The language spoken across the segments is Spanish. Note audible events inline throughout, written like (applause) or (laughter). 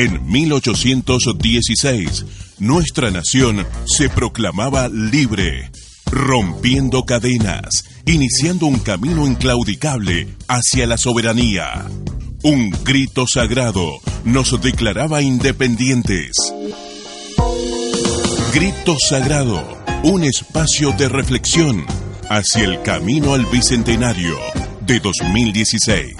En 1816, nuestra nación se proclamaba libre, rompiendo cadenas, iniciando un camino inclaudicable hacia la soberanía. Un grito sagrado nos declaraba independientes. Grito Sagrado, un espacio de reflexión hacia el camino al Bicentenario de 2016.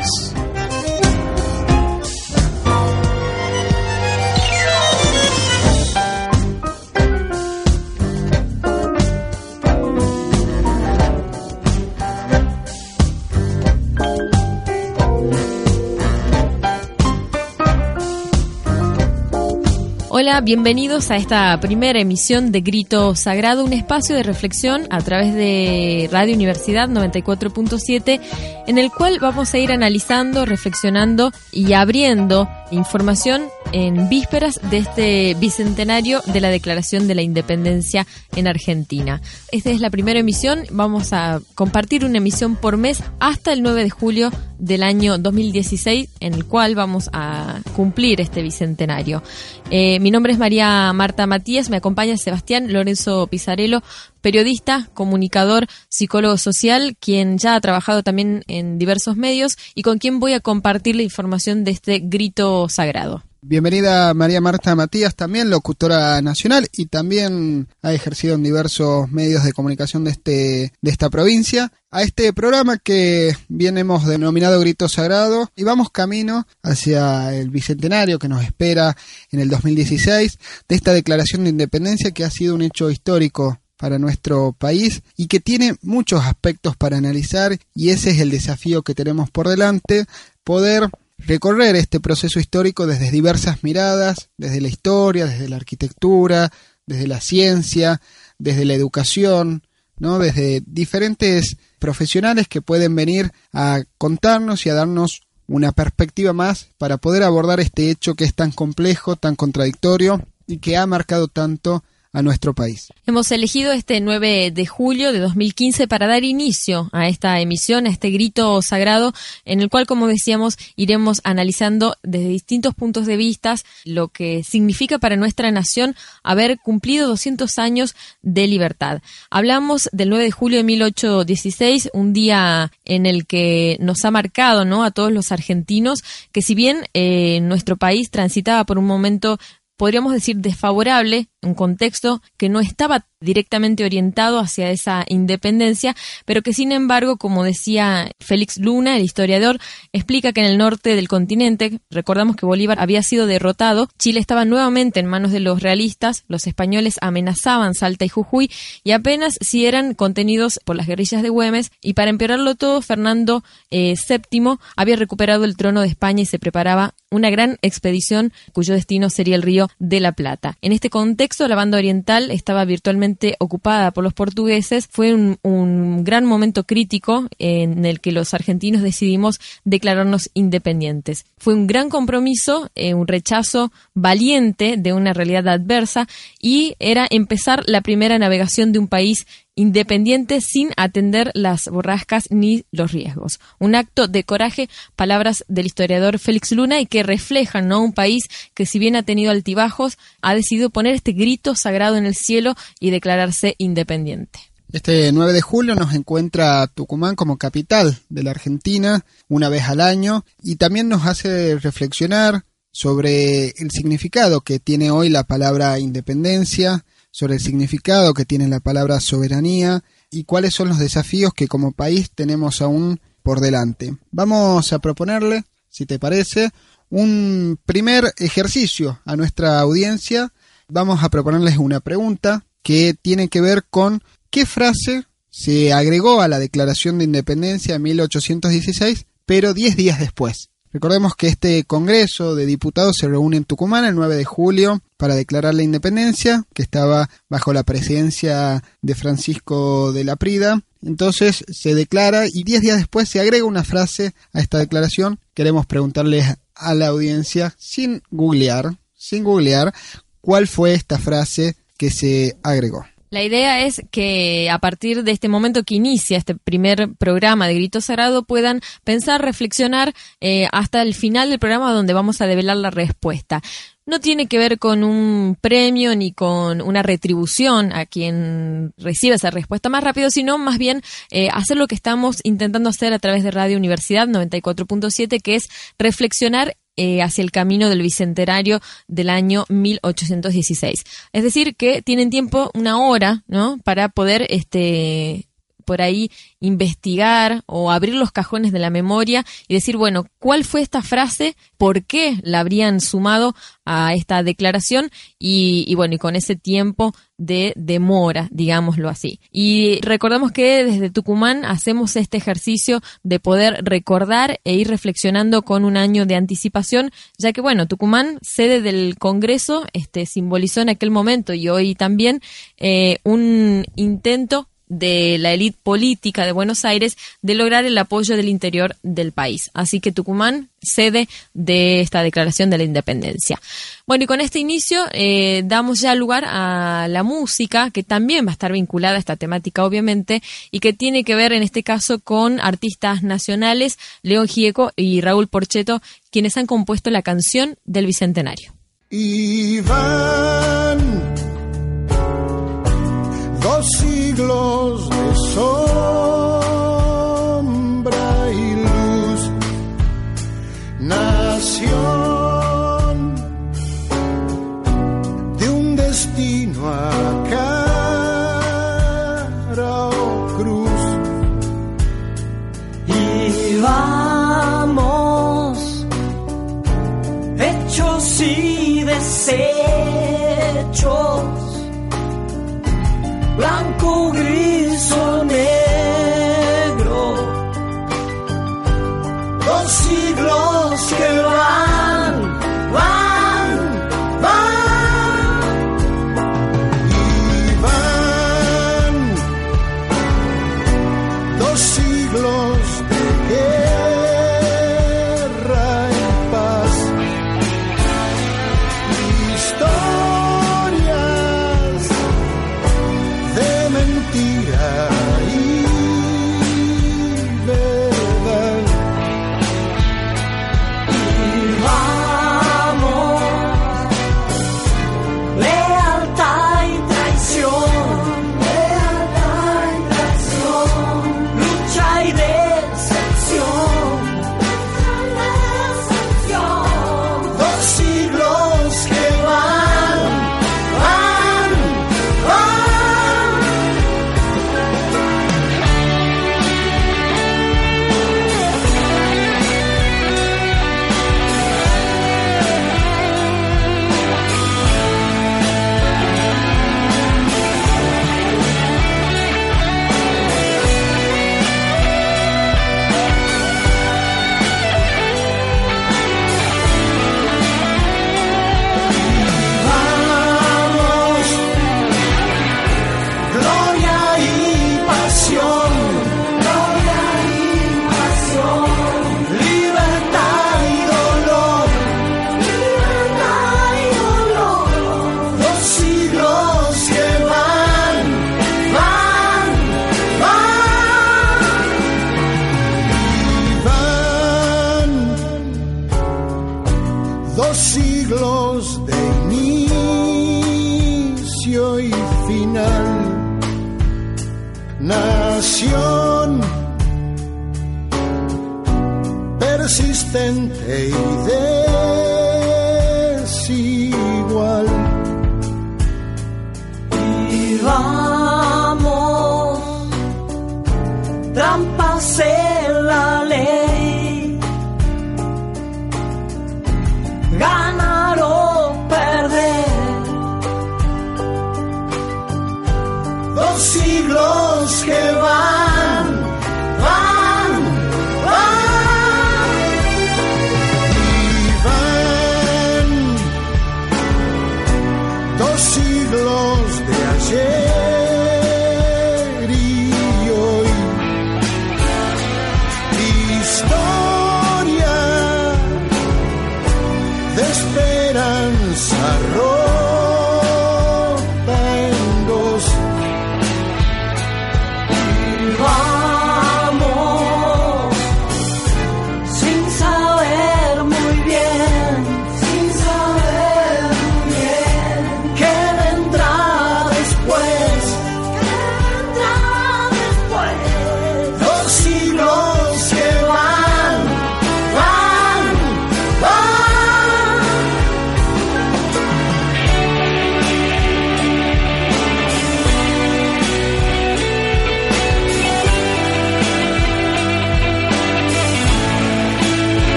Hola, bienvenidos a esta primera emisión de Grito Sagrado, un espacio de reflexión a través de Radio Universidad 94.7, en el cual vamos a ir analizando, reflexionando y abriendo información en vísperas de este bicentenario de la Declaración de la Independencia en Argentina. Esta es la primera emisión, vamos a compartir una emisión por mes hasta el 9 de julio del año 2016, en el cual vamos a cumplir este bicentenario. Eh, nombre es María Marta Matías, me acompaña Sebastián Lorenzo Pizarello, periodista, comunicador, psicólogo social, quien ya ha trabajado también en diversos medios y con quien voy a compartir la información de este grito sagrado. Bienvenida María Marta Matías, también locutora nacional y también ha ejercido en diversos medios de comunicación de, este, de esta provincia, a este programa que bien hemos denominado Grito Sagrado y vamos camino hacia el bicentenario que nos espera en el 2016 de esta declaración de independencia que ha sido un hecho histórico para nuestro país y que tiene muchos aspectos para analizar y ese es el desafío que tenemos por delante, poder recorrer este proceso histórico desde diversas miradas, desde la historia, desde la arquitectura, desde la ciencia, desde la educación, ¿no? desde diferentes profesionales que pueden venir a contarnos y a darnos una perspectiva más para poder abordar este hecho que es tan complejo, tan contradictorio y que ha marcado tanto a nuestro país. Hemos elegido este 9 de julio de 2015 para dar inicio a esta emisión, a este grito sagrado, en el cual, como decíamos, iremos analizando desde distintos puntos de vista lo que significa para nuestra nación haber cumplido 200 años de libertad. Hablamos del 9 de julio de 1816, un día en el que nos ha marcado ¿no? a todos los argentinos, que si bien eh, nuestro país transitaba por un momento podríamos decir desfavorable un contexto que no estaba directamente orientado hacia esa independencia, pero que sin embargo, como decía Félix Luna, el historiador, explica que en el norte del continente, recordamos que Bolívar había sido derrotado, Chile estaba nuevamente en manos de los realistas, los españoles amenazaban Salta y Jujuy y apenas si eran contenidos por las guerrillas de Güemes y para empeorarlo todo, Fernando VII eh, había recuperado el trono de España y se preparaba una gran expedición cuyo destino sería el río de la Plata. En este contexto, la banda oriental estaba virtualmente ocupada por los portugueses. Fue un, gran momento crítico en el que los argentinos decidimos declararnos independientes. Fue un gran compromiso, eh, un rechazo valiente de una realidad adversa y era empezar la primera navegación de un país independiente sin atender las borrascas ni los riesgos. Un acto de coraje, palabras del historiador Félix Luna y que reflejan ¿no? un país que si bien ha tenido altibajos, ha decidido poner este grito sagrado en el cielo y declararse independiente. Este 9 de julio nos encuentra Tucumán como capital de la Argentina una vez al año y también nos hace reflexionar sobre el significado que tiene hoy la palabra independencia, sobre el significado que tiene la palabra soberanía y cuáles son los desafíos que como país tenemos aún por delante. Vamos a proponerle, si te parece, un primer ejercicio a nuestra audiencia. Vamos a proponerles una pregunta que tiene que ver con qué frase se agregó a la Declaración de Independencia en 1816, pero 10 días después. Recordemos que este Congreso de Diputados se reúne en Tucumán el 9 de julio para declarar la independencia, que estaba bajo la presidencia de Francisco de la Prida. Entonces se declara y diez días después se agrega una frase a esta declaración. Queremos preguntarles a la audiencia, sin googlear, sin googlear, cuál fue esta frase que se agregó. La idea es que a partir de este momento que inicia este primer programa de Grito Sagrado puedan pensar, reflexionar eh, hasta el final del programa donde vamos a develar la respuesta. No tiene que ver con un premio ni con una retribución a quien reciba esa respuesta más rápido, sino más bien eh, hacer lo que estamos intentando hacer a través de Radio Universidad 94.7, que es reflexionar eh, hacia el camino del bicentenario del año 1816. Es decir, que tienen tiempo, una hora, ¿no? Para poder este, por ahí investigar o abrir los cajones de la memoria y decir, bueno, ¿cuál fue esta frase? ¿Por qué la habrían sumado a esta declaración? Y, bueno, y con ese tiempo de demora, digámoslo así. Y recordamos que desde Tucumán hacemos este ejercicio de poder recordar e ir reflexionando con un año de anticipación, ya que bueno, Tucumán, sede del Congreso, este simbolizó en aquel momento y hoy también eh, un intento de la élite política de Buenos Aires de lograr el apoyo del interior del país. Así que Tucumán sede de esta declaración de la independencia. Bueno, y con este inicio eh, damos ya lugar a la música, que también va a estar vinculada a esta temática, obviamente, y que tiene que ver en este caso con artistas nacionales, León Gieco y Raúl Porcheto, quienes han compuesto la canción del Bicentenario. Siglos de sombra y luz, nación de un destino a cara o cruz. Y vamos hechos y desechos blanco, gris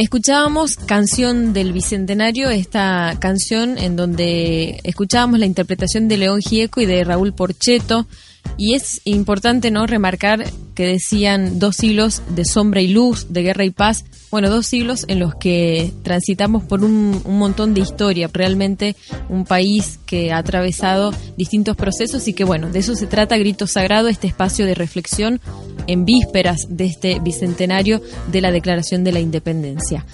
escuchábamos Canción del Bicentenario, esta canción en donde escuchábamos la interpretación de León Gieco y de Raúl Porcheto. Y es importante no remarcar que decían dos siglos de sombra y luz, de guerra y paz. Bueno, dos siglos en los que transitamos por un, un, montón de historia. Realmente un país que ha atravesado distintos procesos y que, bueno, de eso se trata Grito Sagrado, este espacio de reflexión en vísperas de este bicentenario de la Declaración de la Independencia.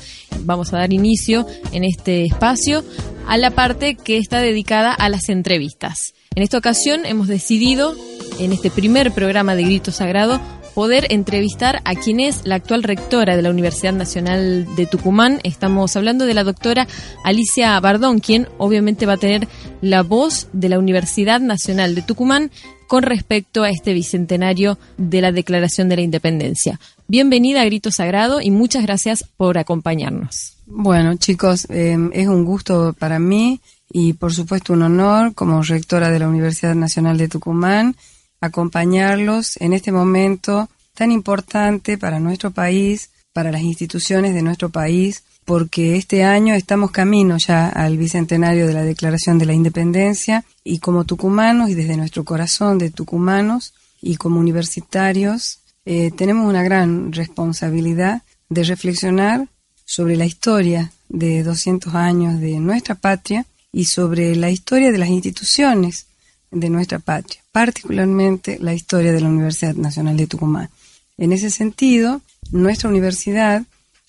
Vamos a dar inicio en este espacio a la parte que está dedicada a las entrevistas. En esta ocasión hemos decidido, en este primer programa de Grito Sagrado, poder entrevistar a quien es la actual rectora de la Universidad Nacional de Tucumán. Estamos hablando de la doctora Alicia Bardón, quien obviamente va a tener la voz de la Universidad Nacional de Tucumán con respecto a este bicentenario de la Declaración de la Independencia. Bienvenida a Grito Sagrado y muchas gracias por acompañarnos. Bueno, chicos, eh, es un gusto para mí y por supuesto un honor como rectora de la Universidad Nacional de Tucumán acompañarlos en este momento tan importante para nuestro país, para las instituciones de nuestro país, porque este año estamos camino ya al bicentenario de la Declaración de la Independencia y como tucumanos y desde nuestro corazón de tucumanos y como universitarios eh, tenemos una gran responsabilidad de reflexionar sobre la historia de 200 años de nuestra patria y sobre la historia de las instituciones de nuestra patria, particularmente la historia de la Universidad Nacional de Tucumán. En ese sentido, nuestra universidad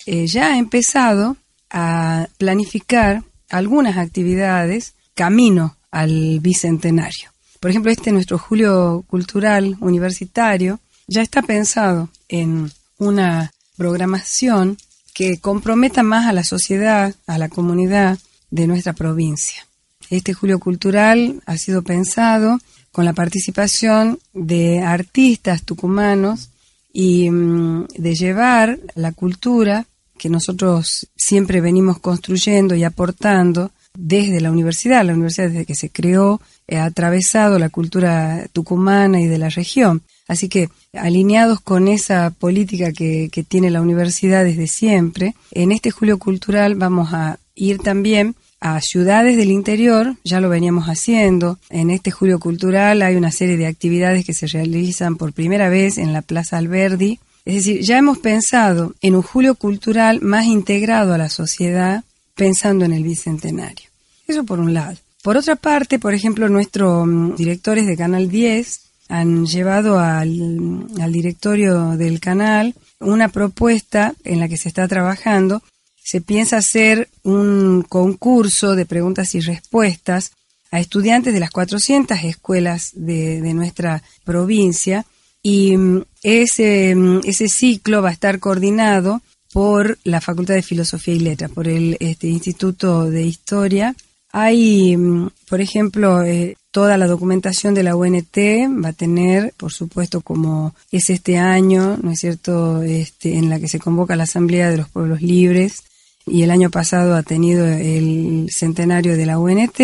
eh, ya ha empezado a planificar algunas actividades camino al bicentenario. Por ejemplo, este nuestro Julio Cultural Universitario ya está pensado en una programación que comprometa más a la sociedad, a la comunidad de nuestra provincia. Este Julio Cultural ha sido pensado con la participación de artistas tucumanos y mm, de llevar la cultura que nosotros siempre venimos construyendo y aportando desde la universidad. La universidad desde que se creó ha atravesado la cultura tucumana y de la región. Así que, alineados con esa política que, que tiene la universidad desde siempre, en este Julio Cultural vamos a ir también a ciudades del interior, ya lo veníamos haciendo. En este Julio Cultural hay una serie de actividades que se realizan por primera vez en la Plaza Alberdi. Es decir, ya hemos pensado en un Julio Cultural más integrado a la sociedad, pensando en el Bicentenario. Eso por un lado. Por otra parte, por ejemplo, nuestros mm, directores de Canal 10 han llevado al, al directorio del canal una propuesta en la que se está trabajando se piensa hacer un concurso de preguntas y respuestas a estudiantes de las 400 escuelas de, nuestra provincia y mm, ese, mm, ese ciclo va a estar coordinado por la Facultad de Filosofía y Letras, por el este, Instituto de Historia. Hay, mm, por ejemplo, eh, toda la documentación de la UNT va a tener, por supuesto, como es este año, ¿no es cierto?, este, en la que se convoca la Asamblea de los Pueblos Libres, y el año pasado ha tenido el centenario de la UNT.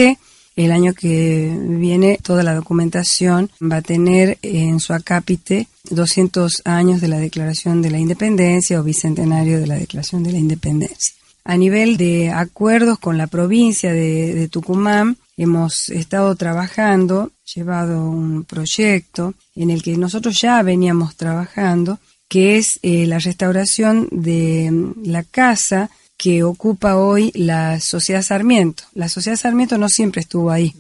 El año que viene toda la documentación va a tener en su acápite 200 años de la Declaración de la Independencia o bicentenario de la Declaración de la Independencia. A nivel de acuerdos con la provincia de, Tucumán, hemos estado trabajando, llevado un proyecto en el que nosotros ya veníamos trabajando, que es eh, la restauración de la casa que ocupa hoy la Sociedad Sarmiento. La Sociedad Sarmiento no siempre estuvo ahí,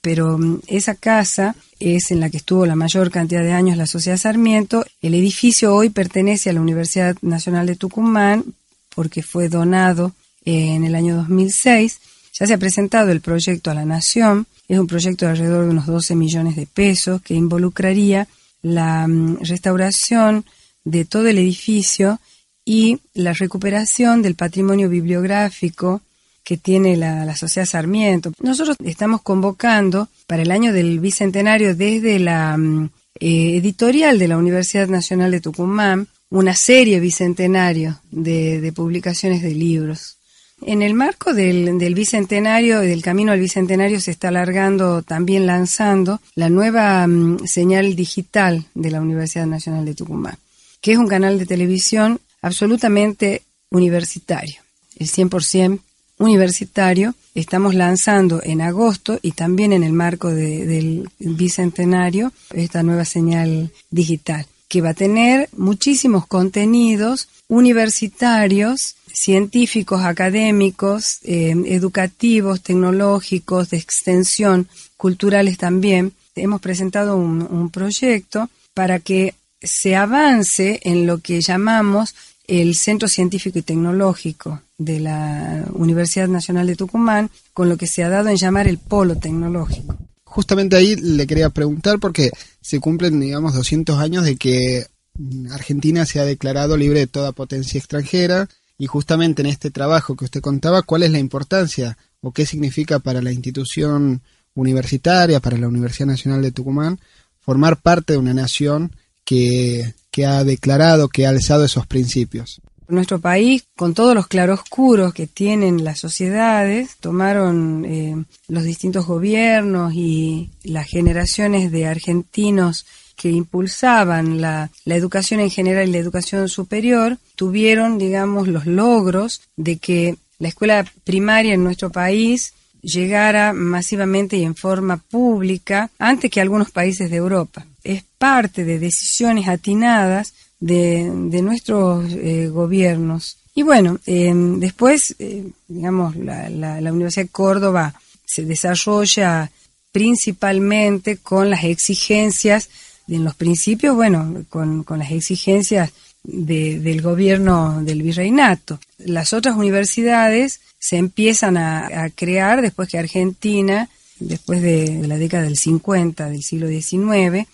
pero mm, esa casa es en la que estuvo la mayor cantidad de años la Sociedad Sarmiento. El edificio hoy pertenece a la Universidad Nacional de Tucumán porque fue donado en el año 2006. Ya se ha presentado el proyecto a la Nación. Es un proyecto de alrededor de unos 12 millones de pesos que involucraría la mm, restauración de todo el edificio y la recuperación del patrimonio bibliográfico que tiene la, Sociedad Sarmiento. Nosotros estamos convocando para el año del Bicentenario desde la mm, eh, editorial de la Universidad Nacional de Tucumán una serie bicentenario de, publicaciones de libros. En el marco del, del, Bicentenario, del camino al Bicentenario, se está alargando, también lanzando, la nueva mm, señal digital de la Universidad Nacional de Tucumán, que es un canal de televisión absolutamente universitario, el 100% universitario. Estamos lanzando en agosto y también en el marco de- del bicentenario esta nueva señal digital que va a tener muchísimos contenidos universitarios, científicos, académicos, eh, educativos, tecnológicos, de extensión, culturales también. Hemos presentado un, un proyecto para que se avance en lo que llamamos el Centro Científico y Tecnológico de la Universidad Nacional de Tucumán, con lo que se ha dado en llamar el Polo Tecnológico. Justamente ahí le quería preguntar porque se cumplen, digamos, 200 años de que Argentina se ha declarado libre de toda potencia extranjera y justamente en este trabajo que usted contaba, ¿cuál es la importancia o qué significa para la institución universitaria, para la Universidad Nacional de Tucumán, formar parte de una nación que, que ha declarado, que ha alzado esos principios? Nuestro país, con todos los claroscuros que tienen las sociedades, tomaron eh, los distintos gobiernos y las generaciones de argentinos que impulsaban la, la educación en general y la educación superior, tuvieron, digamos, los logros de que la escuela primaria en nuestro país llegara masivamente y en forma pública antes que algunos países de Europa. Parte de decisiones atinadas de, de nuestros eh, gobiernos. Y bueno, eh, después, eh, digamos, la, la, la Universidad de Córdoba se desarrolla principalmente con las exigencias, en los principios, bueno, con, con las exigencias de- del gobierno del virreinato. Las otras universidades se empiezan a, a crear después que Argentina, después de, de la década del 50 del siglo XIX,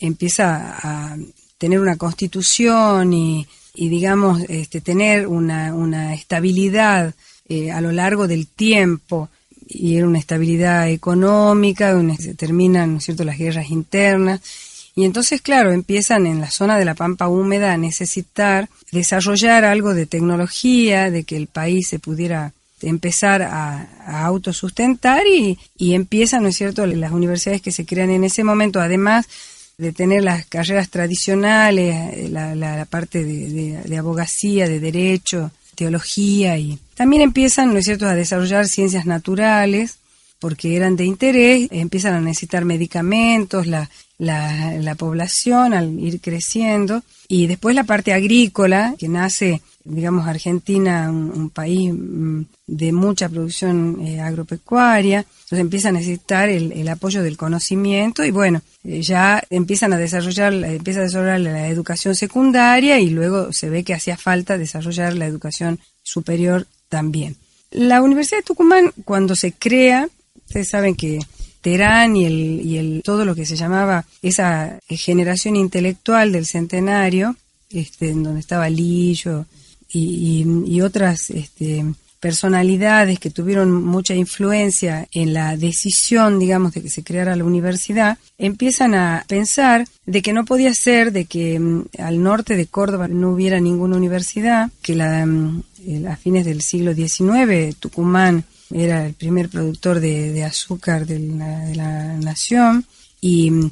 empieza a tener una constitución y, digamos, este, tener una, una estabilidad eh, a lo largo del tiempo y era una estabilidad económica, donde se terminan, ¿no es cierto?, las guerras internas. Y entonces, claro, empiezan en la zona de la pampa húmeda a necesitar desarrollar algo de tecnología, de que el país se pudiera empezar a, a autosustentar y, y empiezan, ¿no es cierto?, las universidades que se crean en ese momento, además de tener las carreras tradicionales, eh, la, la- parte de, de- de abogacía, de derecho, teología y también empiezan, ¿no es cierto?, a desarrollar ciencias naturales porque eran de interés, empiezan a necesitar medicamentos, la, la población al ir creciendo y después la parte agrícola que nace, digamos, Argentina, un, un país mm, de mucha producción eh, agropecuaria, entonces empieza a necesitar el, el apoyo del conocimiento y bueno, eh, ya empiezan a desarrollar, empieza a desarrollar la educación secundaria y luego se ve que hacía falta desarrollar la educación superior también. La Universidad de Tucumán, cuando se crea, ustedes saben que Terán y, el, y el, todo lo que se llamaba esa generación intelectual del centenario, este, en donde estaba Lillo y, otras este, personalidades que tuvieron mucha influencia en la decisión, digamos, de que se creara la universidad, empiezan a pensar de que no podía ser de que mm, al norte de Córdoba no hubiera ninguna universidad, que la, mm, el- a fines del siglo XIX Tucumán era el primer productor de, de azúcar de la, de la nación y mm,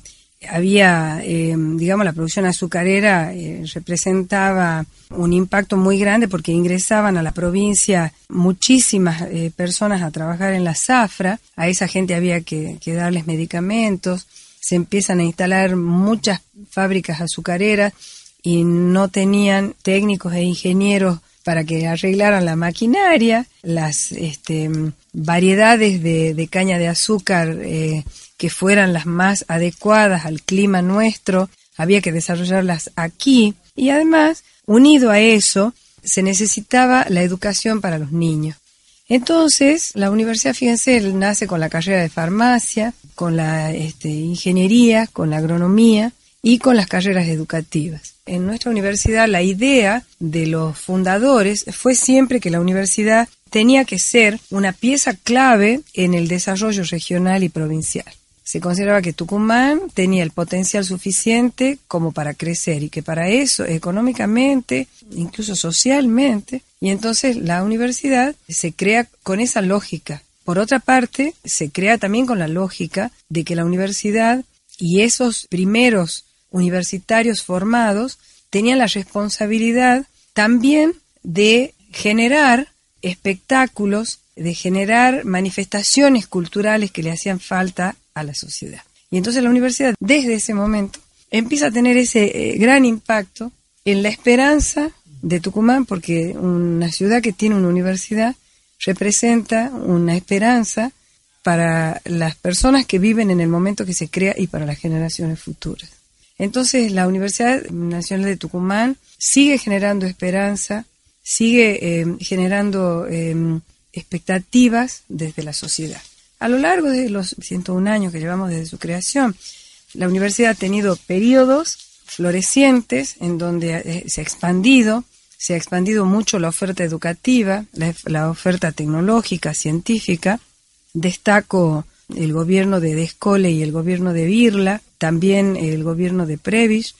había, eh, digamos, la producción azucarera eh, representaba un impacto muy grande porque ingresaban a la provincia muchísimas eh, personas a trabajar en la zafra, a esa gente había que, darles medicamentos, se empiezan a instalar muchas fábricas azucareras y no tenían técnicos e ingenieros para que arreglaran la maquinaria, las este, variedades de, de caña de azúcar eh, que fueran las más adecuadas al clima nuestro, había que desarrollarlas aquí y además, unido a eso, se necesitaba la educación para los niños. Entonces, la universidad, fíjense, nace con la carrera de farmacia, con la este, ingeniería, con la agronomía y con las carreras educativas. En nuestra universidad la idea de los fundadores fue siempre que la universidad tenía que ser una pieza clave en el desarrollo regional y provincial. Se consideraba que Tucumán tenía el potencial suficiente como para crecer y que para eso, económicamente, incluso socialmente, y entonces la universidad se crea con esa lógica. Por otra parte, se crea también con la lógica de que la universidad y esos primeros universitarios formados tenían la responsabilidad también de generar espectáculos, de generar manifestaciones culturales que le hacían falta a la sociedad. Y entonces la universidad, desde ese momento, empieza a tener ese eh, gran impacto en la esperanza de Tucumán, porque una ciudad que tiene una universidad representa una esperanza para las personas que viven en el momento que se crea y para las generaciones futuras. Entonces, la Universidad Nacional de Tucumán sigue generando esperanza, sigue eh, generando eh, expectativas desde la sociedad. A lo largo de los 101 años que llevamos desde su creación, la universidad ha tenido periodos florecientes en donde eh, se ha expandido, se ha expandido mucho la oferta educativa, la, la oferta tecnológica, científica. Destaco el gobierno de Descole y el gobierno de Birla, también el gobierno de Previs,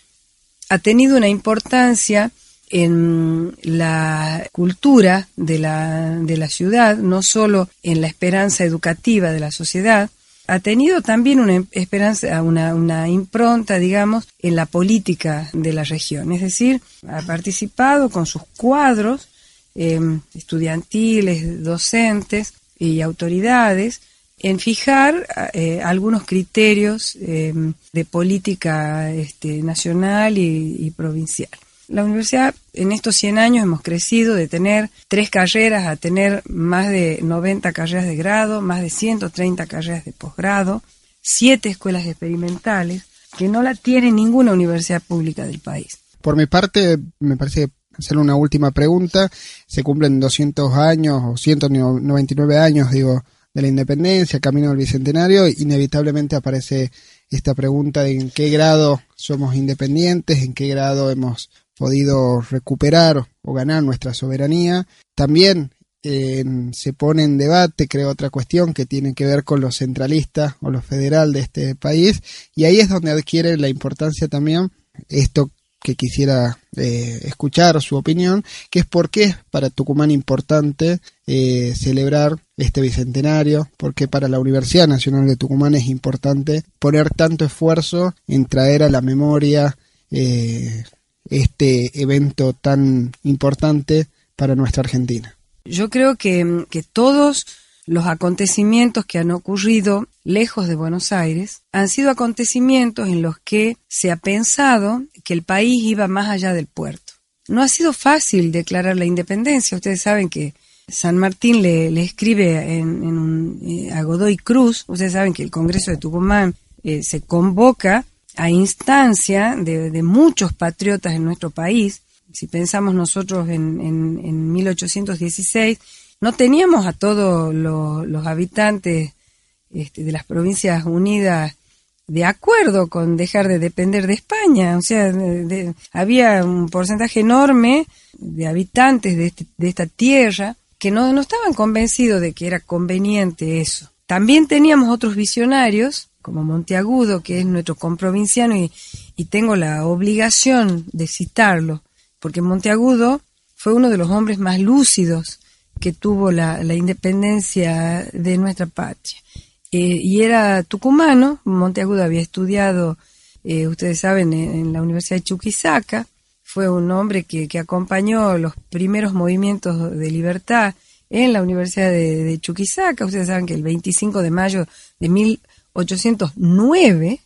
ha tenido una importancia en la cultura de la, de la ciudad, no solo en la esperanza educativa de la sociedad, ha tenido también una esperanza, una, una, impronta, digamos, en la política de la región. Es decir, ha participado con sus cuadros eh, estudiantiles, docentes y autoridades en fijar eh, algunos criterios eh, de política este, nacional y, provincial. La universidad en estos 100 años hemos crecido de tener tres carreras a tener más de 90 carreras de grado, más de 130 carreras de posgrado, siete escuelas experimentales que no la tiene ninguna universidad pública del país. Por mi parte, me parece hacer una última pregunta. Se cumplen 200 años o 199 años, digo, de la independencia, camino al bicentenario, inevitablemente aparece esta pregunta de en qué grado somos independientes, en qué grado hemos podido recuperar o ganar nuestra soberanía. También eh, se pone en debate, creo, otra cuestión que tiene que ver con lo centralista o lo federal de este país, y ahí es donde adquiere la importancia también esto que quisiera eh, escuchar su opinión, que es por qué es para Tucumán importante eh, celebrar este bicentenario, porque para la Universidad Nacional de Tucumán es importante poner tanto esfuerzo en traer a la memoria eh, este evento tan importante para nuestra Argentina. Yo creo que, que todos los acontecimientos que han ocurrido lejos de Buenos Aires han sido acontecimientos en los que se ha pensado que el país iba más allá del puerto. No ha sido fácil declarar la independencia. Ustedes saben que San Martín le, le escribe en, en un, eh, a Godoy Cruz. Ustedes saben que el Congreso de Tucumán eh, se convoca a instancia de, de, muchos patriotas en nuestro país. Si pensamos nosotros en, en, en 1816, no teníamos a todos los, los habitantes este, de las provincias unidas de acuerdo con dejar de depender de España. O sea, de, había un porcentaje enorme de habitantes de, este, de esta tierra que no estaban convencidos de que era conveniente eso. También teníamos otros visionarios, como Monteagudo, que es nuestro comprovinciano, y, y tengo la obligación de citarlo, porque Monteagudo fue uno de los hombres más lúcidos que tuvo la, la independencia de nuestra patria. Eh, y era tucumano, Monteagudo había estudiado, eh, ustedes saben, en, la Universidad de Chuquisaca, fue un hombre que, que, acompañó los primeros movimientos de libertad en la Universidad de, Chuquisaca. Ustedes saben que el 25 de mayo de 1809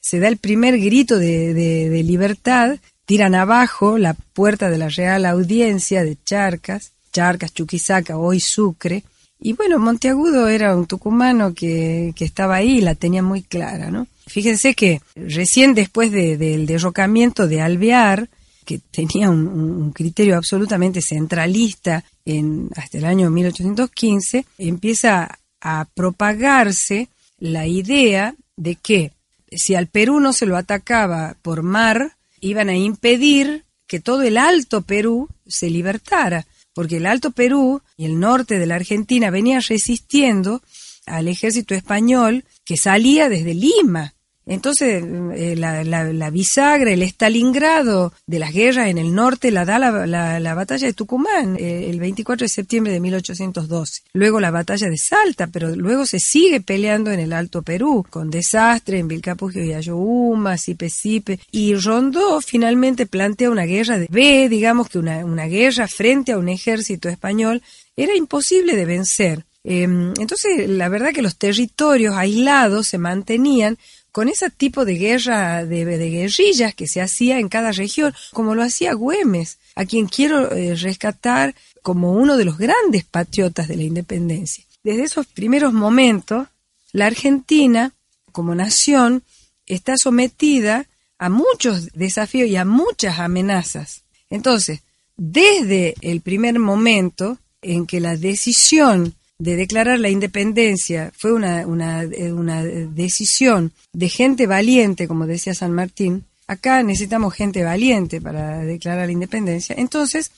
se da el primer grito de, libertad, tiran abajo la puerta de la Real Audiencia de Charcas, Charcas, Chuquisaca, hoy Sucre, y bueno, Monteagudo era un tucumano que, que estaba ahí la tenía muy clara, ¿no? Fíjense que recién después de, del derrocamiento de Alvear, que tenía un, un, criterio absolutamente centralista en, hasta el año 1815, empieza a propagarse la idea de que si al Perú no se lo atacaba por mar, iban a impedir que todo el Alto Perú se libertara porque el Alto Perú y el norte de la Argentina venía resistiendo al ejército español que salía desde Lima. Entonces, eh, la, bisagra, el Stalingrado de las guerras en el norte la da la, la- la batalla de Tucumán, eh, el 24 de septiembre de 1812. Luego la batalla de Salta, pero luego se sigue peleando en el Alto Perú, con desastre en Vilcapugio y Ayohuma, Sipe Sipe. Y Rondó finalmente plantea una guerra de B, digamos que una, una guerra frente a un ejército español, era imposible de vencer. Eh, entonces, la verdad que los territorios aislados se mantenían con ese tipo de guerra de, guerrillas que se hacía en cada región, como lo hacía Güemes, a quien quiero eh, rescatar como uno de los grandes patriotas de la independencia. Desde esos primeros momentos, la Argentina, como nación, está sometida a muchos desafíos y a muchas amenazas. Entonces, desde el primer momento en que la decisión de declarar la independencia fue una, eh, una decisión de gente valiente, como decía San Martín, acá necesitamos gente valiente para declarar la independencia. Entonces,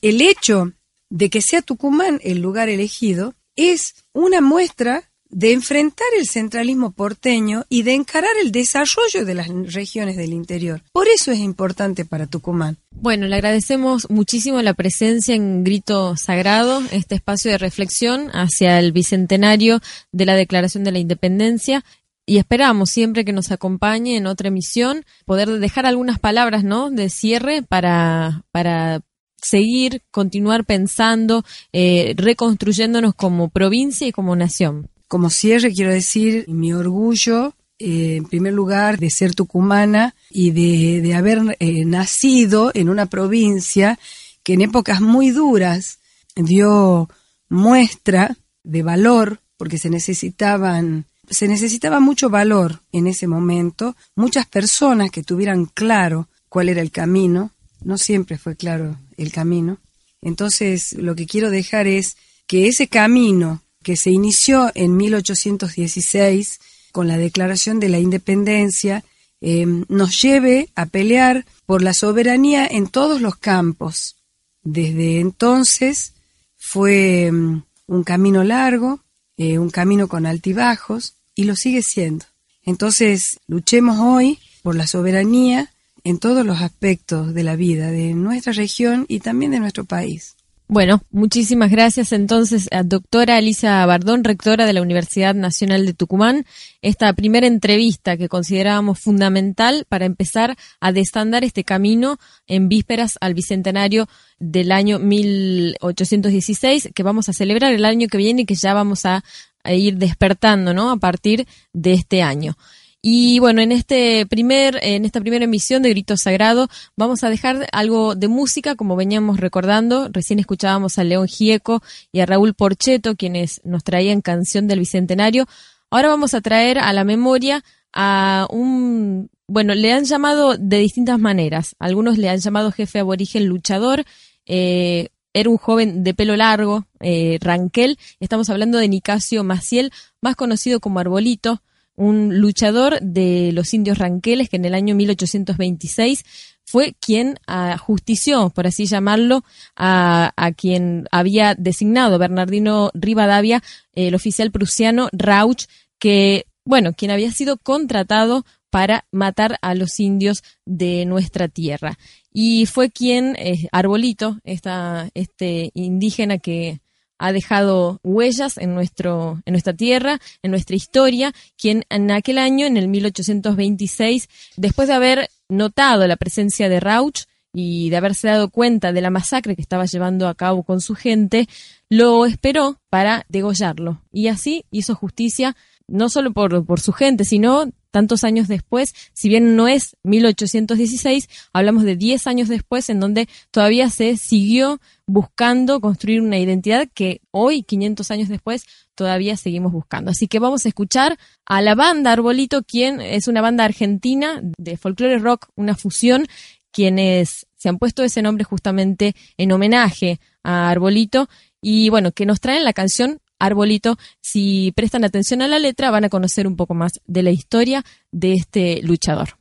el hecho de que sea Tucumán el lugar elegido es una muestra de enfrentar el centralismo porteño y de encarar el desarrollo de las regiones del interior. Por eso es importante para Tucumán. Bueno, le agradecemos muchísimo la presencia en Grito Sagrado, este espacio de reflexión hacia el bicentenario de la Declaración de la Independencia. Y esperamos siempre que nos acompañe en otra emisión, poder dejar algunas palabras, ¿no? De cierre para, para seguir, continuar pensando, eh, reconstruyéndonos como provincia y como nación. Como cierre quiero decir mi orgullo, eh, en primer lugar, de ser tucumana y de, de haber eh, nacido en una provincia que en épocas muy duras dio muestra de valor, porque se necesitaban se necesitaba mucho valor en ese momento, muchas personas que tuvieran claro cuál era el camino, no siempre fue claro el camino. Entonces, lo que quiero dejar es que ese camino que se inició en 1816 con la Declaración de la Independencia eh, nos lleve a pelear por la soberanía en todos los campos. Desde entonces fue mm, un camino largo, eh, un camino con altibajos, y lo sigue siendo. Entonces, luchemos hoy por la soberanía en todos los aspectos de la vida de nuestra región y también de nuestro país. Bueno, muchísimas gracias entonces a doctora Elisa Bardón, rectora de la Universidad Nacional de Tucumán. Esta primera entrevista que considerábamos fundamental para empezar a destandar este camino en vísperas al bicentenario del año 1816, que vamos a celebrar el año que viene y que ya vamos a, a ir despertando, ¿no? A partir de este año. Y bueno, en este primer, en esta primera emisión de Grito Sagrado, vamos a dejar algo de música, como veníamos recordando. Recién escuchábamos a León Gieco y a Raúl Porcheto, quienes nos traían canción del Bicentenario. Ahora vamos a traer a la memoria a un, bueno, le han llamado de distintas maneras. Algunos le han llamado jefe aborigen luchador. Eh, era un joven de pelo largo, eh, Ranquel. Estamos hablando de Nicasio Maciel, más conocido como Arbolito un luchador de los indios ranqueles que en el año 1826 fue quien ajustició, por así llamarlo, a, a quien había designado Bernardino Rivadavia, el oficial prusiano Rauch, que, bueno, quien había sido contratado para matar a los indios de nuestra tierra. Y fue quien, eh, Arbolito, esta, este indígena que ha dejado huellas en, nuestro, en nuestra tierra, en nuestra historia, quien en aquel año, en el 1826, después de haber notado la presencia de Rauch y de haberse dado cuenta de la masacre que estaba llevando a cabo con su gente, lo esperó para degollarlo. Y así hizo justicia no solo por, por su gente, sino tantos años después, si bien no es 1816, hablamos de 10 años después en donde todavía se siguió buscando construir una identidad que hoy, 500 años después, todavía seguimos buscando. Así que vamos a escuchar a la banda Arbolito, quien es una banda argentina de folclore rock, una fusión, quienes se han puesto ese nombre justamente en homenaje a Arbolito y bueno, que nos traen la canción Arbolito. Si prestan atención a la letra, van a conocer un poco más de la historia de este luchador.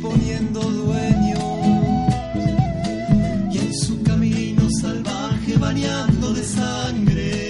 poniendo dueños y en su camino salvaje bañando de sangre.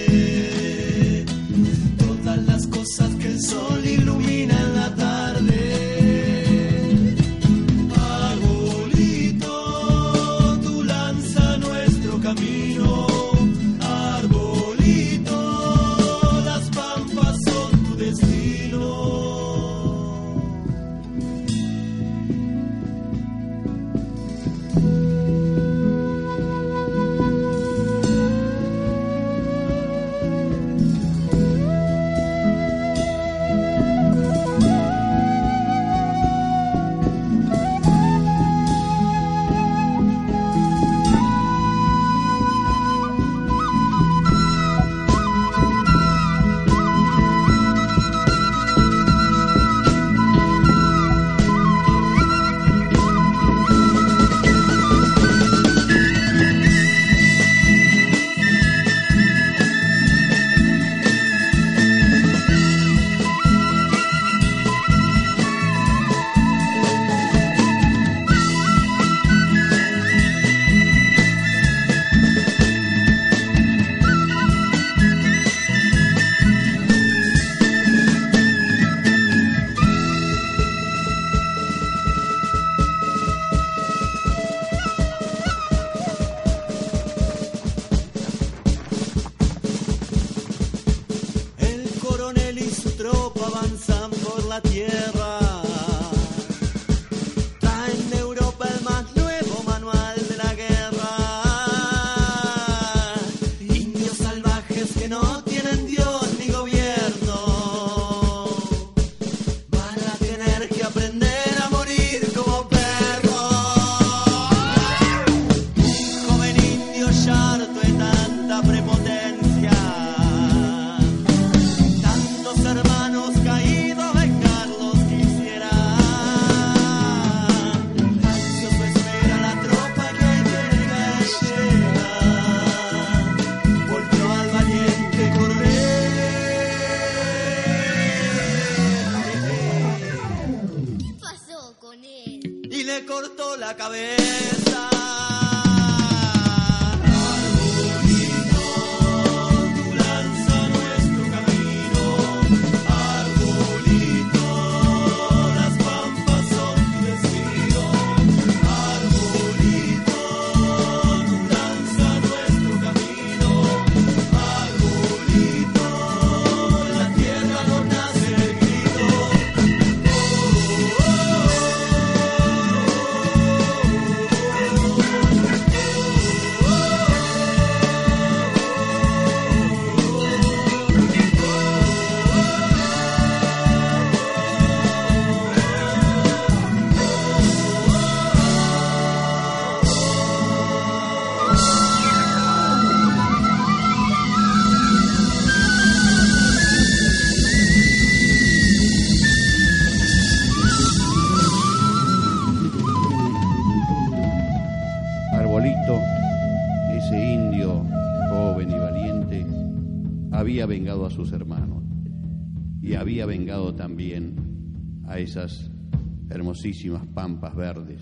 hermosísimas pampas verdes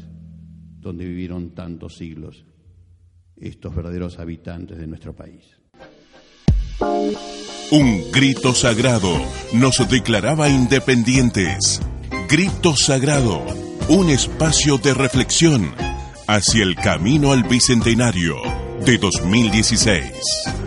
donde vivieron tantos siglos estos verdaderos habitantes de nuestro país. Un grito sagrado nos declaraba independientes. Grito sagrado, un espacio de reflexión hacia el camino al bicentenario de 2016.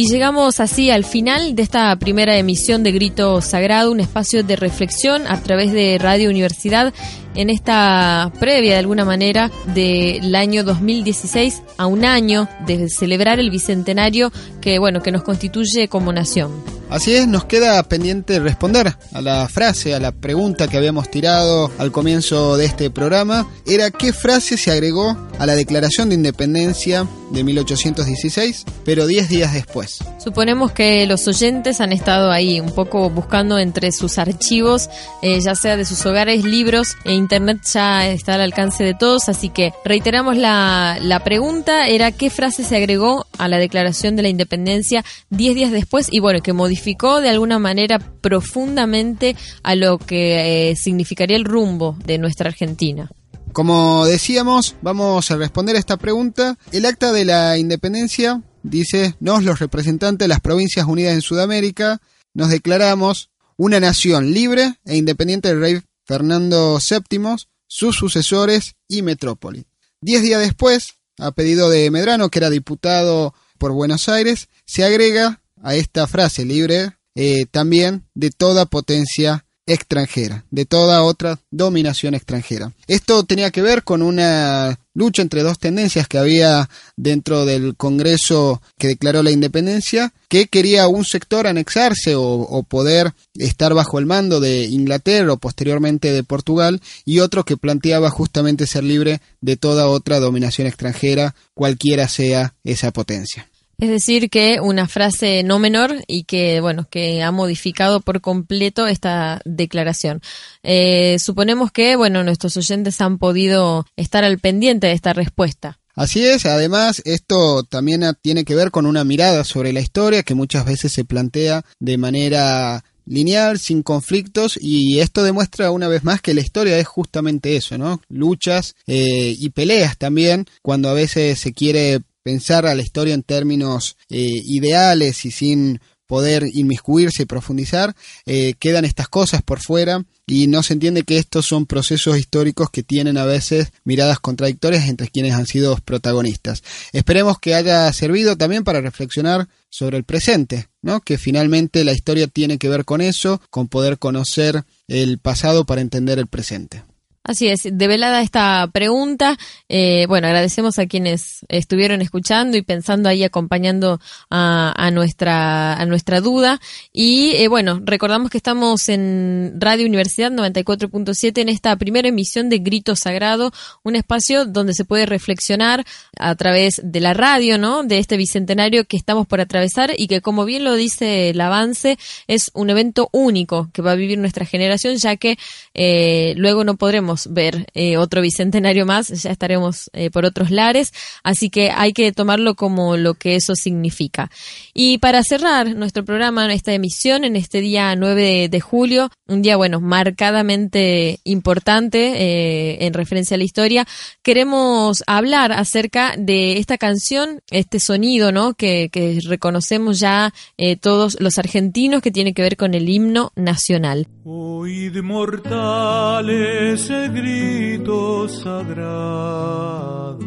Y llegamos así al final de esta primera emisión de Grito Sagrado, un espacio de reflexión a través de Radio Universidad en esta previa de alguna manera del año 2016 a un año de celebrar el bicentenario que bueno que nos constituye como nación. Así es, nos queda pendiente responder a la frase, a la pregunta que habíamos tirado al comienzo de este programa. Era qué frase se agregó a la Declaración de Independencia de 1816, pero 10 días después. Suponemos que los oyentes han estado ahí un poco buscando entre sus archivos, eh, ya sea de sus hogares, libros e internet ya está al alcance de todos, así que reiteramos la, la pregunta, era qué frase se agregó a la Declaración de la Independencia 10 días después y bueno, que modificó de alguna manera profundamente a lo que eh, significaría el rumbo de nuestra Argentina. Como decíamos, vamos a responder esta pregunta. El acta de la independencia dice, nos los representantes de las provincias unidas en Sudamérica, nos declaramos una nación libre e independiente del rey Fernando VII, sus sucesores y metrópoli. Diez días después, a pedido de Medrano, que era diputado por Buenos Aires, se agrega a esta frase libre eh, también de toda potencia extranjera, de toda otra dominación extranjera. Esto tenía que ver con una lucha entre dos tendencias que había dentro del Congreso que declaró la independencia, que quería un sector anexarse o, poder estar bajo el mando de Inglaterra o posteriormente de Portugal, y otro que planteaba justamente ser libre de toda otra dominación extranjera, cualquiera sea esa potencia. Es decir, que una frase no menor y que, bueno, que ha modificado por completo esta declaración. Eh, suponemos que, bueno, nuestros oyentes han podido estar al pendiente de esta respuesta. Así es, además esto también tiene que ver con una mirada sobre la historia que muchas veces se plantea de manera lineal, sin conflictos, y esto demuestra una vez más que la historia es justamente eso, ¿no? Luchas eh, y peleas también, cuando a veces se quiere pensar a la historia en términos eh, ideales y sin poder inmiscuirse y profundizar, eh, quedan estas cosas por fuera y no se entiende que estos son procesos históricos que tienen a veces miradas contradictorias entre quienes han sido protagonistas. Esperemos que haya servido también para reflexionar sobre el presente, ¿no? Que finalmente la historia tiene que ver con eso, con poder conocer el pasado para entender el presente. Así es, develada esta pregunta, eh, bueno, agradecemos a quienes estuvieron escuchando y pensando ahí acompañando a, nuestra a nuestra duda y eh, bueno, recordamos que estamos en Radio Universidad 94.7 en esta primera emisión de Grito Sagrado, un espacio donde se puede reflexionar a través de la radio, ¿no? De este bicentenario que estamos por atravesar y que como bien lo dice el avance es un evento único que va a vivir nuestra generación ya que eh, luego no podremos ver eh, otro bicentenario más, ya estaremos eh, por otros lares, así que hay que tomarlo como lo que eso significa. Y para cerrar nuestro programa, esta emisión, en este día 9 de, julio, un día, bueno, marcadamente importante eh, en referencia a la historia, queremos hablar acerca de esta canción, este sonido, ¿no? Que, que reconocemos ya todos los argentinos que tiene que ver con el himno nacional. Oíd mortales grito sagrado,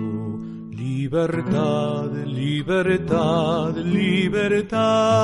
libertad, libertad, libertad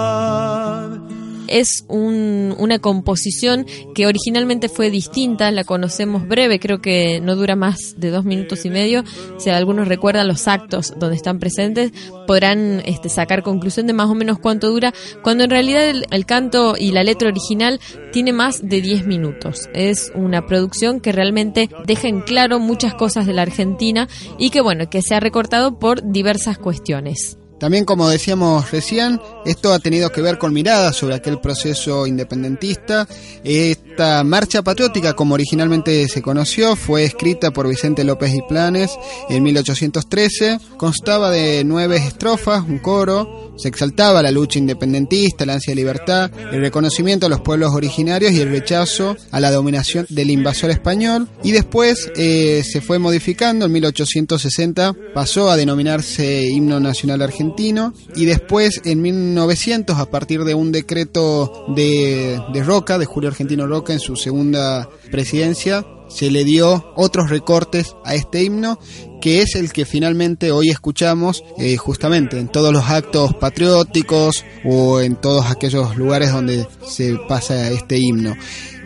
es un, una composición que originalmente fue distinta, la conocemos breve, creo que no dura más de dos minutos y medio. Si algunos recuerdan los actos donde están presentes, podrán este, sacar conclusión de más o menos cuánto dura, cuando en realidad el, el canto y la letra original tiene más de 10 minutos. Es una producción que realmente deja en claro muchas cosas de la Argentina y que bueno, que se ha recortado por diversas cuestiones. También, como decíamos recién, esto ha tenido que ver con miradas sobre aquel proceso independentista. Esta marcha patriótica, como originalmente se conoció, fue escrita por Vicente López y Planes en 1813. Constaba de nueve estrofas, un coro. Se exaltaba la lucha independentista, la ansia de libertad, el reconocimiento a los pueblos originarios y el rechazo a la dominación del invasor español. Y después eh, se fue modificando. En 1860 pasó a denominarse Himno Nacional Argentino y después en 1900 a partir de un decreto de, de Roca, de Julio Argentino Roca en su segunda presidencia, se le dio otros recortes a este himno que es el que finalmente hoy escuchamos eh, justamente en todos los actos patrióticos o en todos aquellos lugares donde se pasa este himno.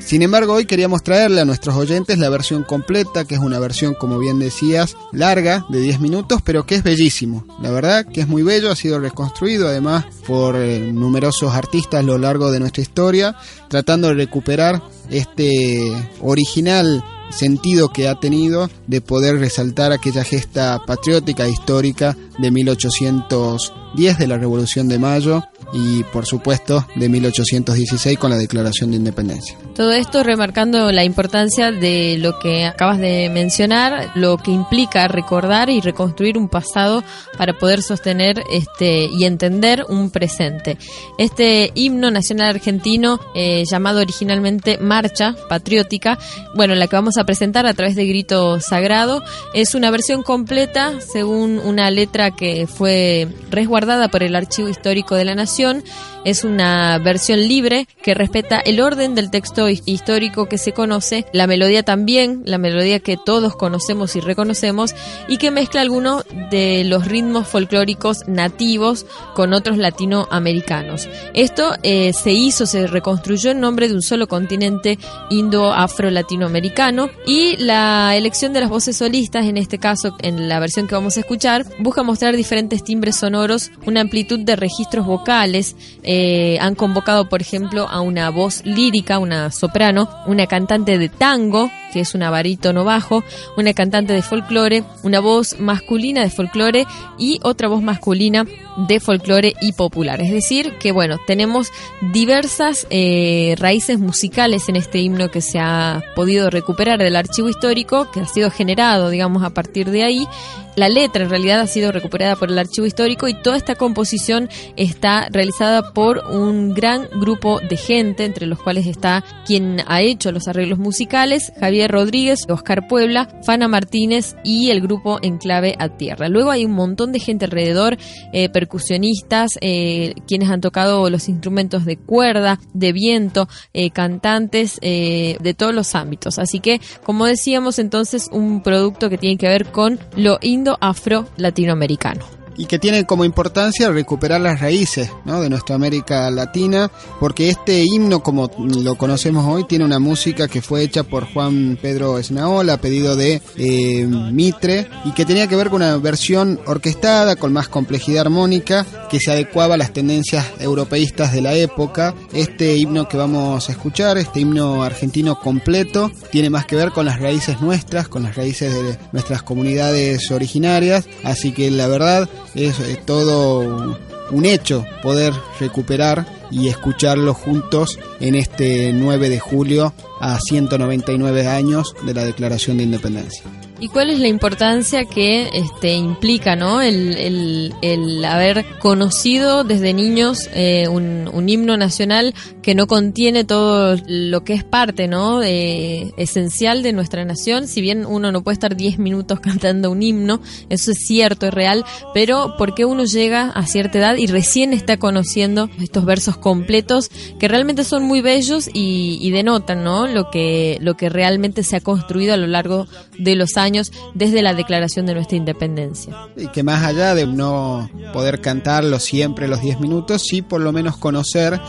Sin embargo, hoy queríamos traerle a nuestros oyentes la versión completa, que es una versión, como bien decías, larga, de 10 minutos, pero que es bellísimo. La verdad que es muy bello, ha sido reconstruido además por eh, numerosos artistas a lo largo de nuestra historia, tratando de recuperar este original sentido que ha tenido de poder resaltar aquella gesta patriótica e histórica de 1810 de la Revolución de Mayo y por supuesto de 1816 con la Declaración de Independencia. Todo esto remarcando la importancia de lo que acabas de mencionar, lo que implica recordar y reconstruir un pasado para poder sostener este y entender un presente. Este himno nacional argentino eh, llamado originalmente Marcha Patriótica, bueno, la que vamos a presentar a través de Grito Sagrado, es una versión completa según una letra que fue resguardada por el Archivo Histórico de la Nación información es una versión libre que respeta el orden del texto histórico que se conoce, la melodía también, la melodía que todos conocemos y reconocemos, y que mezcla algunos de los ritmos folclóricos nativos con otros latinoamericanos. Esto eh, se hizo, se reconstruyó en nombre de un solo continente indo-afro-latinoamericano y la elección de las voces solistas, en este caso en la versión que vamos a escuchar, busca mostrar diferentes timbres sonoros, una amplitud de registros vocales, eh, han convocado, por ejemplo, a una voz lírica, una soprano, una cantante de tango, que es una barítono bajo, una cantante de folclore, una voz masculina de folclore y otra voz masculina de folclore y popular. Es decir, que bueno, tenemos diversas eh, raíces musicales en este himno que se ha podido recuperar del archivo histórico, que ha sido generado, digamos, a partir de ahí la letra en realidad ha sido recuperada por el archivo histórico y toda esta composición está realizada por un gran grupo de gente, entre los cuales está quien ha hecho los arreglos musicales, Javier Rodríguez, Oscar Puebla, Fana Martínez y el grupo Enclave a Tierra. Luego hay un montón de gente alrededor, eh, percusionistas, eh, quienes han tocado los instrumentos de cuerda, de viento, eh, cantantes de todos los ámbitos. Así que, como decíamos, entonces un producto que tiene que ver con lo afro-latinoamericano y que tiene como importancia recuperar las raíces de nuestra América Latina, porque este himno, como lo conocemos hoy, tiene una música que fue hecha por Juan Pedro Esnaola, a pedido de eh, Mitre, y que tenía que ver con una versión orquestada, con más complejidad armónica, que se adecuaba a las tendencias europeístas de la época. Este himno que vamos a escuchar, este himno argentino completo, tiene más que ver con las raíces nuestras, con las raíces de nuestras comunidades originarias, así que la verdad es, todo un hecho poder recuperar y escucharlo juntos en este 9 de julio a 199 años de la Declaración de Independencia. ¿Y cuál es la importancia que este, implica ¿no? el, el, haber conocido desde niños eh, un, un, himno nacional que no contiene todo lo que es parte ¿no? de, esencial de nuestra nación? Si bien uno no puede estar 10 minutos (laughs) cantando un himno, eso es cierto, es real, pero ¿por qué uno llega a cierta edad y recién está conociendo estos versos completos que realmente son muy bellos y, y denotan ¿no? lo, que, lo que realmente se ha construido a lo largo de los años? desde la declaración de nuestra independencia. Y que más allá de no poder cantarlo siempre los 10 minutos, sí por lo menos conocer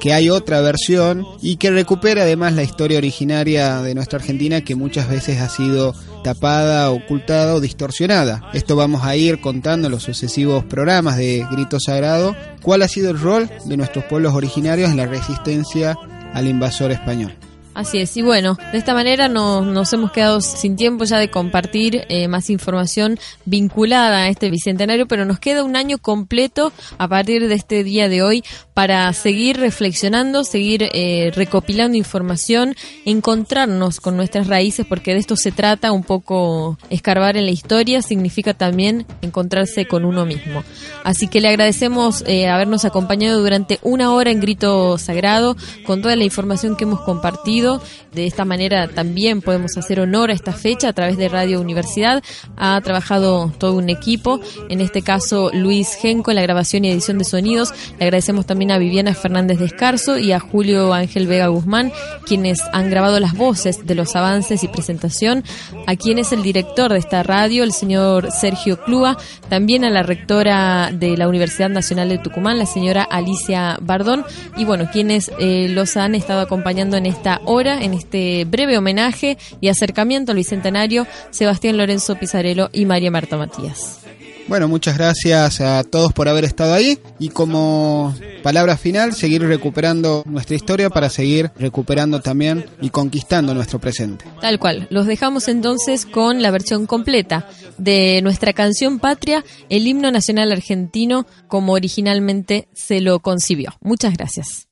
que hay otra versión y que recupera además la historia originaria de nuestra Argentina que muchas veces ha sido tapada, ocultada o distorsionada. Esto vamos a ir contando en los sucesivos programas de Grito Sagrado cuál ha sido el rol de nuestros pueblos originarios en la resistencia al invasor español. Así es, y bueno, de esta manera nos, hemos quedado sin tiempo ya de compartir eh, más información vinculada a este bicentenario, pero nos queda un año completo a partir de este día de hoy para seguir reflexionando, seguir eh, recopilando información, encontrarnos con nuestras raíces, porque de esto se trata un poco escarbar en la historia, significa también encontrarse con uno mismo. Así que le agradecemos eh, habernos acompañado durante una hora en Grito Sagrado con toda la información que hemos compartido de esta manera también podemos hacer honor a esta fecha a través de Radio Universidad. Ha trabajado todo un equipo, en este caso Luis Genco en la grabación y edición de sonidos. Le agradecemos también a Viviana Fernández Descarso y a Julio Ángel Vega Guzmán, quienes han grabado las voces de los avances y presentación. a quien es el director de esta radio, el señor Sergio Clua, también a la rectora de la Universidad Nacional de Tucumán, la señora Alicia Bardón, y bueno, quienes eh, los han estado acompañando en esta hora, en este breve homenaje y acercamiento al Bicentenario, Sebastián Lorenzo Pizarello y María Marta Matías. Bueno, muchas gracias a todos por haber estado ahí y como palabra final, seguir recuperando nuestra historia para seguir recuperando también y conquistando nuestro presente. Tal cual. Los dejamos entonces con la versión completa de nuestra canción Patria, el himno nacional argentino, como originalmente se lo concibió. Muchas gracias.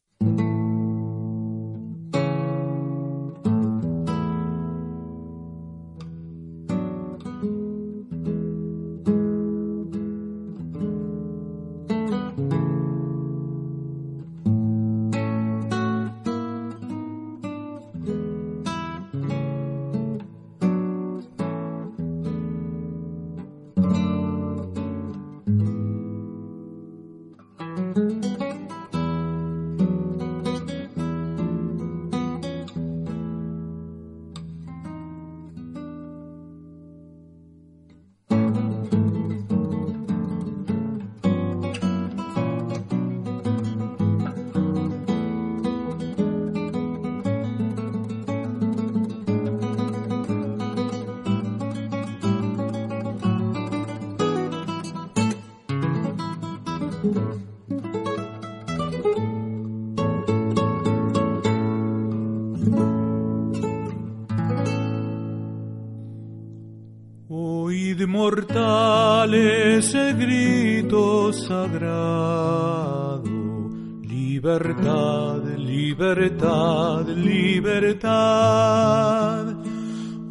Libertad, libertad.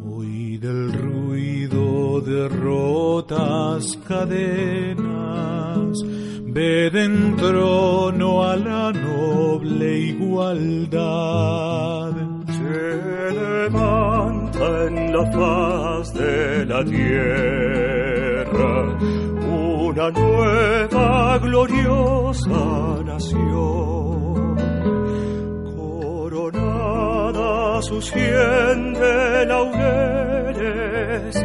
Oíd el ruido de rotas cadenas, ved en trono a la noble igualdad. Se levanta en la faz de la tierra una nueva gloriosa nación. Sus cien de laureles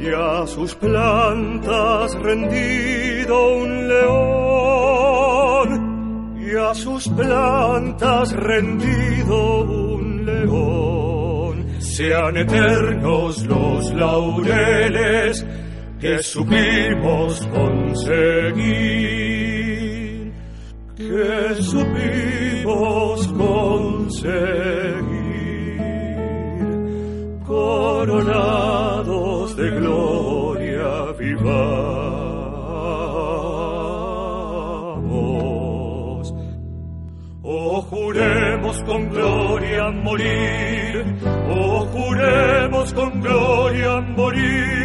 y a sus plantas rendido un león y a sus plantas rendido un león. Sean eternos los laureles que supimos conseguir que supimos conseguir coronados de gloria vivamos. Oh juremos con gloria morir. Oh juremos con gloria morir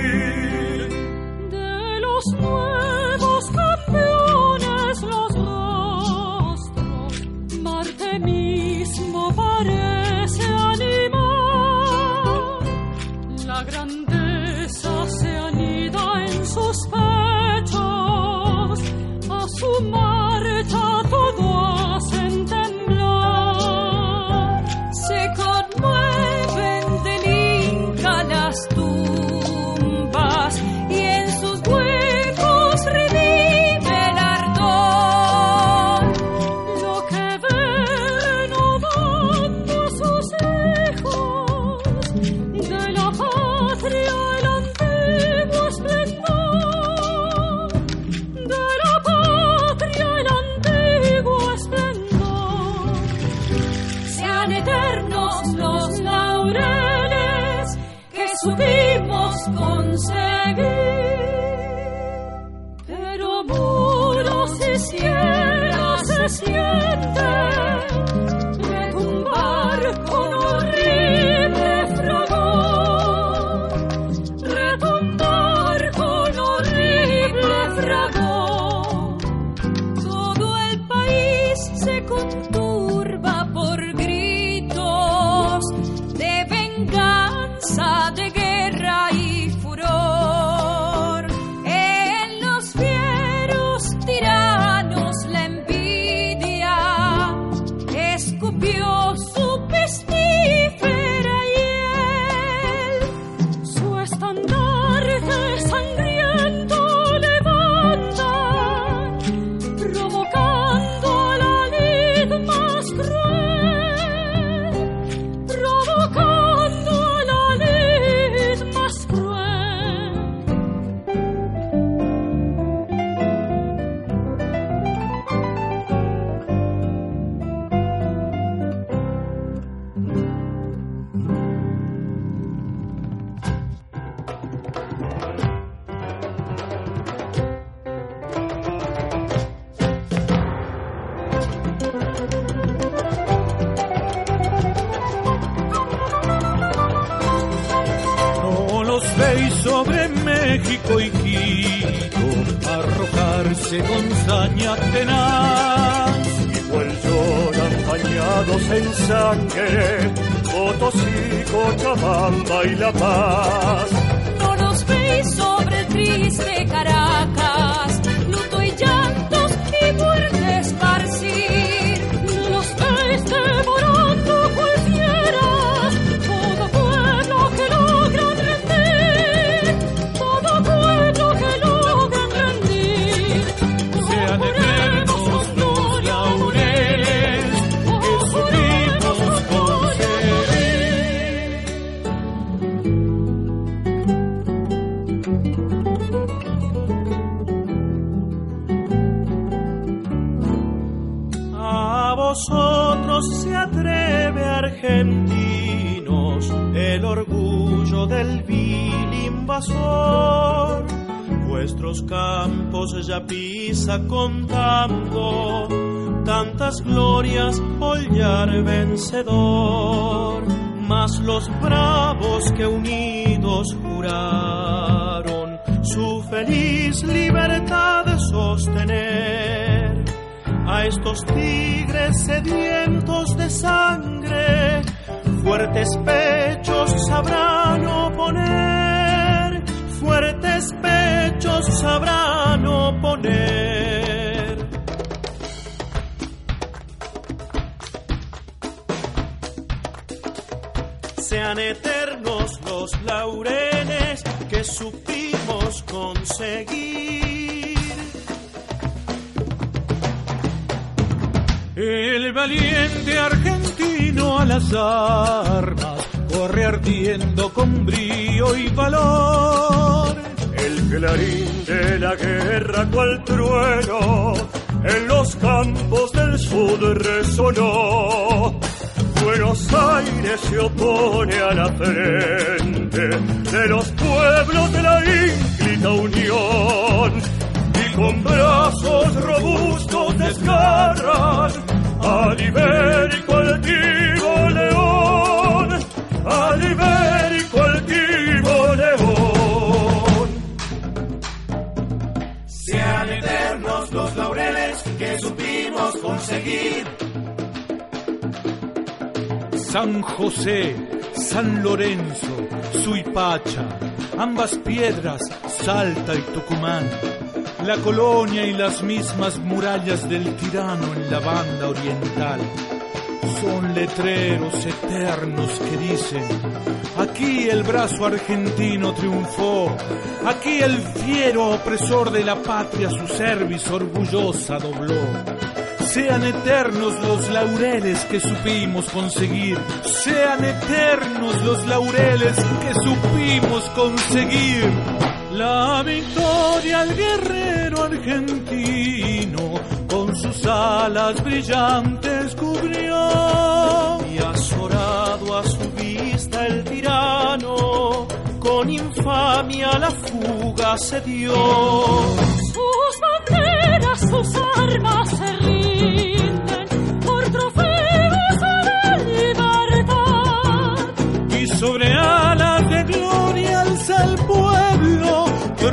con saña tenaz. Igual lloran bañados en sangre, Potosí, Cochabamba y La Paz. No nos veis sobre el triste Caracas, Vuestros campos ya pisa contando. Tantas glorias hollar vencedor. Mas los bravos que unidos juraron su feliz libertad sostener. A estos tigres sedientos de sangre, fuertes pechos sabrán sabrán oponer. Sean eternos los laureles que supimos conseguir. El valiente argentino a las armas corre ardiendo con brío y valor. El clarín de la guerra cual trueno en los campos del sur resonó. Buenos Aires se opone a la frente de los pueblos de la ínclita unión y con brazos robustos desgarran al ibérico altivo conseguir. San José, San Lorenzo, Suipacha, ambas piedras, Salta y Tucumán, la colonia y las mismas murallas del tirano en la banda oriental. Son letreros eternos que dicen, aquí el brazo argentino triunfó, aquí el fiero opresor de la patria su cerviz orgullosa dobló. Sean eternos los laureles que supimos conseguir. Sean eternos los laureles que supimos conseguir. La victoria al guerrero argentino con sus alas brillantes cubrió. Y azorado a su vista el tirano, con infamia la fuga se dio. Sus banderas, sus armas se rinden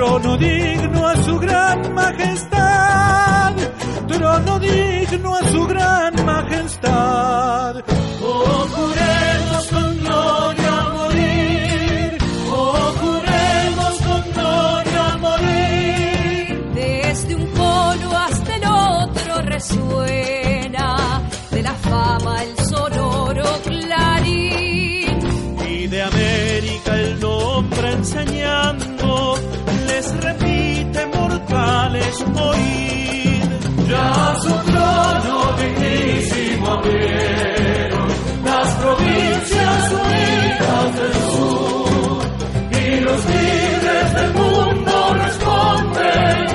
trono digno a su gran majestad, trono digno a su gran majestad. dignísimo abrieron las provincias unidas del sur y los líderes del mundo responden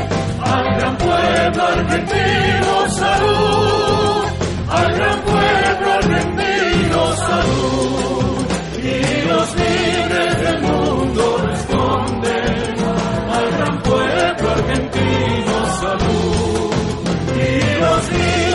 al gran pueblo argentino salud, al gran pueblo argentino salud. Y los líderes del mundo responden al gran pueblo argentino salud. Y los líderes